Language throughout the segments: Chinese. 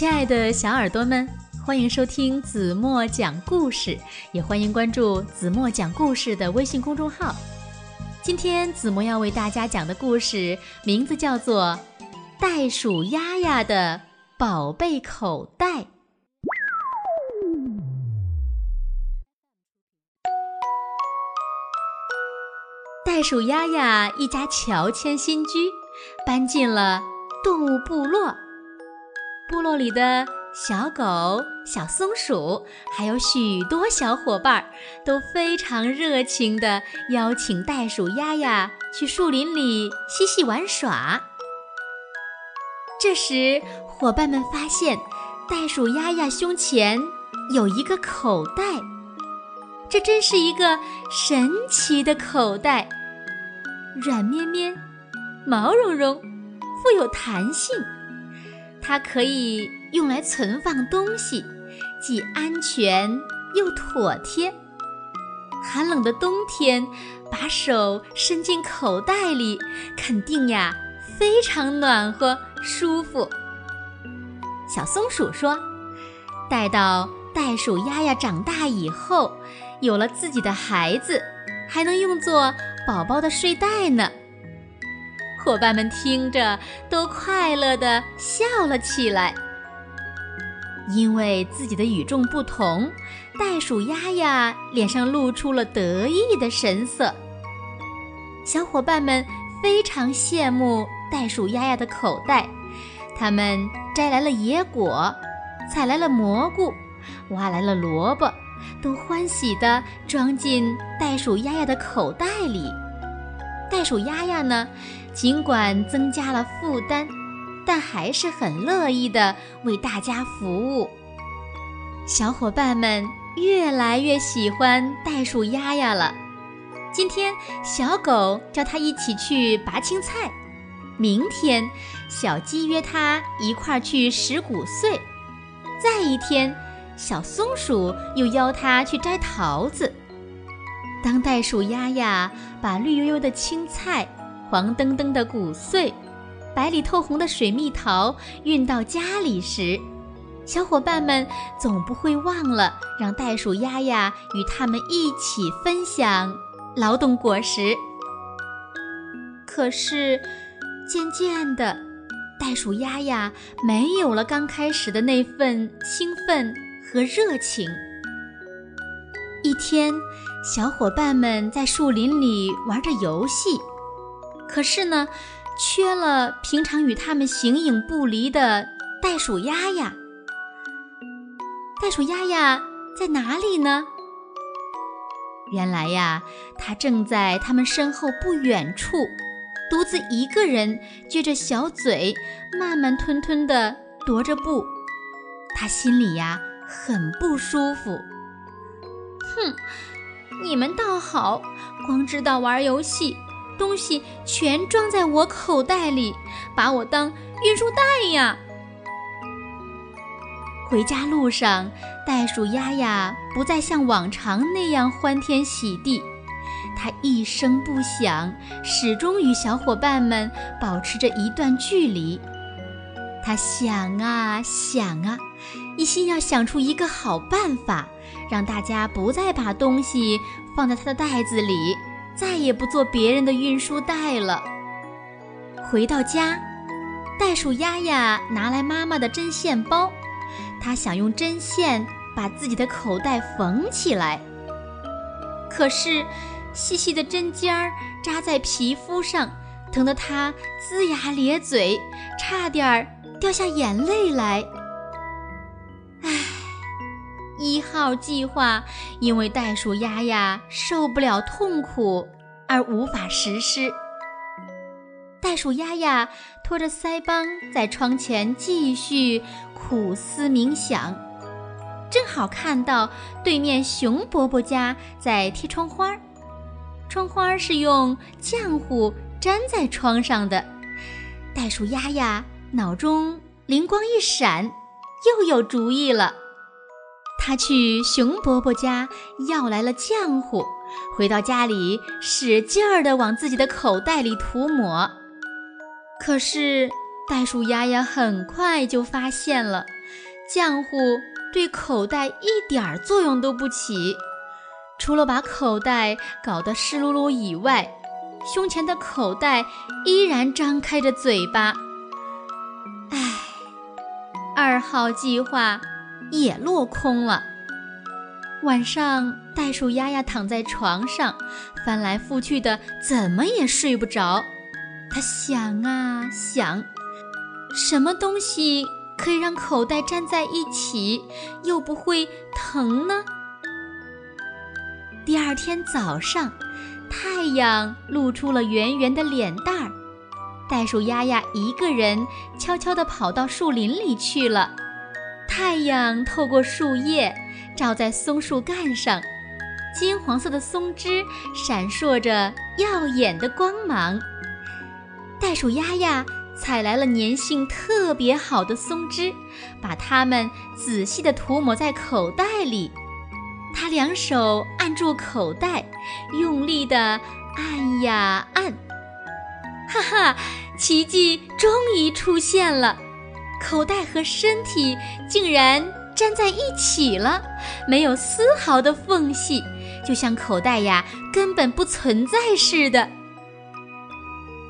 亲爱的小耳朵们，欢迎收听子墨讲故事，也欢迎关注子墨讲故事的微信公众号。今天子墨要为大家讲的故事名字叫做《袋鼠丫丫的宝贝口袋》。袋鼠丫丫一家乔迁新居，搬进了动物部落。部落里的小狗、小松鼠，还有许多小伙伴，都非常热情地邀请袋鼠丫丫去树林里嬉戏玩耍。这时，伙伴们发现袋鼠丫丫胸前有一个口袋，这真是一个神奇的口袋，软绵绵、毛茸茸、富有弹性。它可以用来存放东西，既安全又妥帖。寒冷的冬天，把手伸进口袋里，肯定呀非常暖和舒服。小松鼠说：“待到袋鼠丫丫长大以后，有了自己的孩子，还能用作宝宝的睡袋呢。”伙伴们听着都快乐地笑了起来，因为自己的与众不同，袋鼠丫丫脸上露出了得意的神色。小伙伴们非常羡慕袋鼠丫丫的口袋，他们摘来了野果，采来了蘑菇，挖来了萝卜，都欢喜地装进袋鼠丫丫的口袋里。袋鼠丫丫呢？尽管增加了负担，但还是很乐意的为大家服务。小伙伴们越来越喜欢袋鼠丫丫了。今天，小狗叫它一起去拔青菜；明天，小鸡约它一块儿去拾谷穗；再一天，小松鼠又邀它去摘桃子。当袋鼠丫丫把绿油油的青菜，黄澄澄的谷穗，白里透红的水蜜桃运到家里时，小伙伴们总不会忘了让袋鼠丫丫与他们一起分享劳动果实。可是，渐渐的，袋鼠丫丫没有了刚开始的那份兴奋和热情。一天，小伙伴们在树林里玩着游戏。可是呢，缺了平常与他们形影不离的袋鼠丫丫。袋鼠丫丫在哪里呢？原来呀，它正在他们身后不远处，独自一个人撅着小嘴，慢慢吞吞地踱着步。他心里呀很不舒服。哼，你们倒好，光知道玩游戏。东西全装在我口袋里，把我当运输袋呀！回家路上，袋鼠丫丫不再像往常那样欢天喜地，它一声不响，始终与小伙伴们保持着一段距离。他想啊想啊，一心要想出一个好办法，让大家不再把东西放在他的袋子里。再也不做别人的运输袋了。回到家，袋鼠丫丫拿来妈妈的针线包，他想用针线把自己的口袋缝起来。可是，细细的针尖儿扎在皮肤上，疼得他龇牙咧嘴，差点儿掉下眼泪来。唉，一号计划因为袋鼠丫丫受不了痛苦。而无法实施。袋鼠丫丫拖着腮帮在窗前继续苦思冥想，正好看到对面熊伯伯家在贴窗花，窗花是用浆糊粘在窗上的。袋鼠丫丫脑中灵光一闪，又有主意了。他去熊伯伯家要来了浆糊。回到家里，使劲儿地往自己的口袋里涂抹。可是袋鼠丫丫很快就发现了，浆糊对口袋一点作用都不起，除了把口袋搞得湿漉漉以外，胸前的口袋依然张开着嘴巴。二号计划也落空了。晚上，袋鼠丫丫躺在床上，翻来覆去的，怎么也睡不着。他想啊想，什么东西？可以让口袋粘在一起，又不会疼呢。第二天早上，太阳露出了圆圆的脸蛋儿，袋鼠丫丫一个人悄悄地跑到树林里去了。太阳透过树叶，照在松树干上，金黄色的松枝闪烁着耀眼的光芒。袋鼠丫丫。采来了粘性特别好的松枝，把它们仔细地涂抹在口袋里。他两手按住口袋，用力地按呀按，哈哈，奇迹终于出现了！口袋和身体竟然粘在一起了，没有丝毫的缝隙，就像口袋呀根本不存在似的。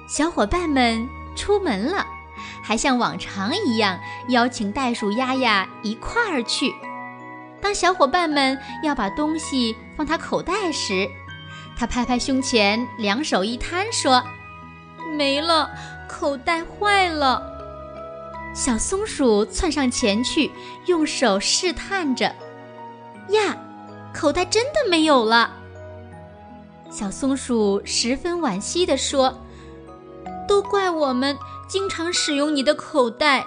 小伙伴们。出门了，还像往常一样邀请袋鼠丫丫一块儿去。当小伙伴们要把东西放他口袋时，他拍拍胸前，两手一摊，说：“没了，口袋坏了。”小松鼠窜上前去，用手试探着：“呀，口袋真的没有了。”小松鼠十分惋惜地说。都怪我们经常使用你的口袋。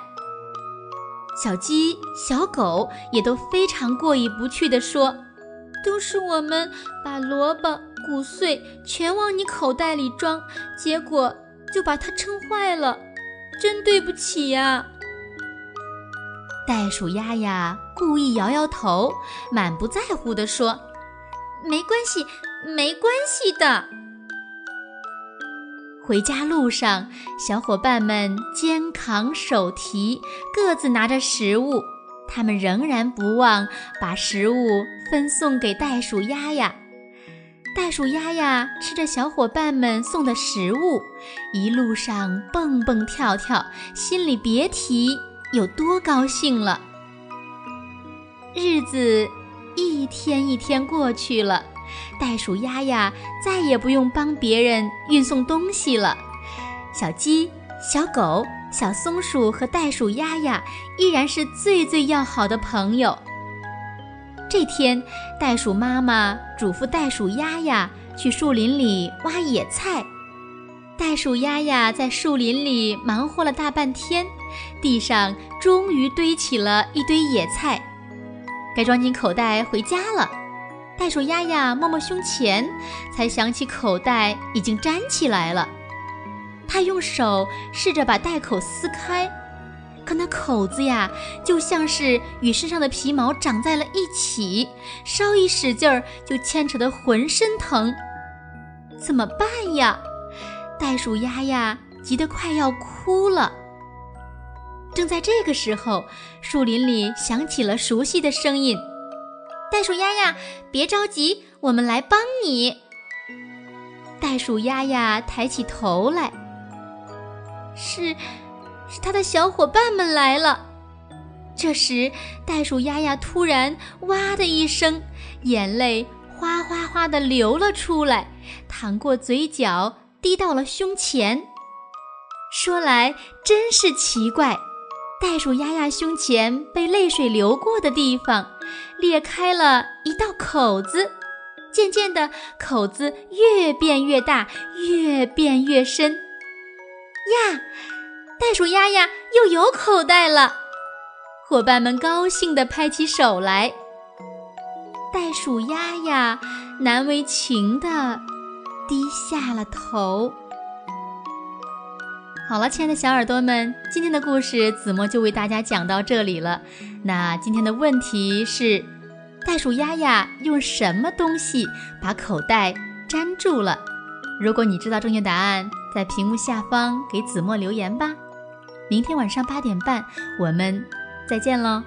小鸡、小狗也都非常过意不去地说：“都是我们把萝卜、谷穗全往你口袋里装，结果就把它撑坏了，真对不起呀！”袋鼠丫丫故意摇摇头，满不在乎地说：“没关系，没关系的。”回家路上，小伙伴们肩扛手提，各自拿着食物。他们仍然不忘把食物分送给袋鼠丫丫。袋鼠丫丫吃着小伙伴们送的食物，一路上蹦蹦跳跳，心里别提有多高兴了。日子一天一天过去了。袋鼠丫丫再也不用帮别人运送东西了，小鸡、小狗、小松鼠和袋鼠丫丫依然是最最要好的朋友。这天，袋鼠妈妈嘱咐袋鼠丫丫去树林里挖野菜。袋鼠丫丫在树林里忙活了大半天，地上终于堆起了一堆野菜，该装进口袋回家了。袋鼠丫丫摸摸胸前，才想起口袋已经粘起来了。他用手试着把袋口撕开，可那口子呀，就像是与身上的皮毛长在了一起，稍一使劲儿就牵扯得浑身疼。怎么办呀？袋鼠丫丫急得快要哭了。正在这个时候，树林里响起了熟悉的声音。袋鼠丫丫，别着急，我们来帮你。袋鼠丫丫抬起头来，是，是他的小伙伴们来了。这时，袋鼠丫丫突然哇的一声，眼泪哗哗哗的流了出来，淌过嘴角，滴到了胸前。说来真是奇怪。袋鼠丫丫胸前被泪水流过的地方，裂开了一道口子，渐渐的，口子越变越大，越变越深。呀，袋鼠丫丫又有口袋了！伙伴们高兴地拍起手来。袋鼠丫丫难为情地低下了头。好了，亲爱的小耳朵们，今天的故事子墨就为大家讲到这里了。那今天的问题是：袋鼠丫丫用什么东西把口袋粘住了？如果你知道正确答案，在屏幕下方给子墨留言吧。明天晚上八点半，我们再见喽。